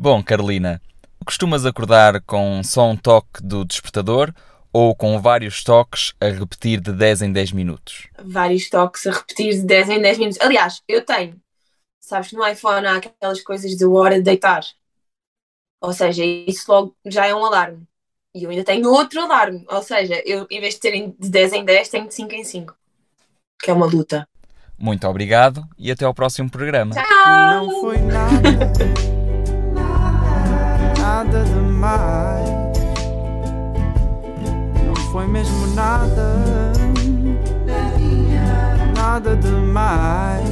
Bom, Carolina, costumas acordar com só um toque do despertador ou com vários toques a repetir de 10 em 10 minutos? Vários toques a repetir de 10 em 10 minutos. Aliás, eu tenho. Sabes que no iPhone há aquelas coisas de hora de deitar. Ou seja, isso logo já é um alarme. E eu ainda tenho outro alarme. Ou seja, eu em vez de terem de 10 em 10, tenho de 5 em 5. Que é uma luta. Muito obrigado e até ao próximo programa. Não foi nada foi mesmo nada, nada demais.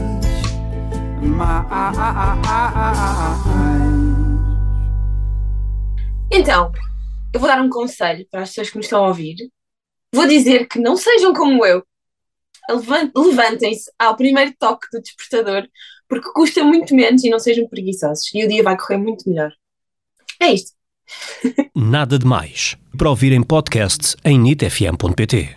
Mais. Então, eu vou dar um conselho para as pessoas que me estão a ouvir. Vou dizer que não sejam como eu. Levan- Levantem-se ao primeiro toque do despertador, porque custa muito menos e não sejam preguiçosos. E o dia vai correr muito melhor. É isto. Nada de Mais. Para ouvir em podcast em nitfm.pt.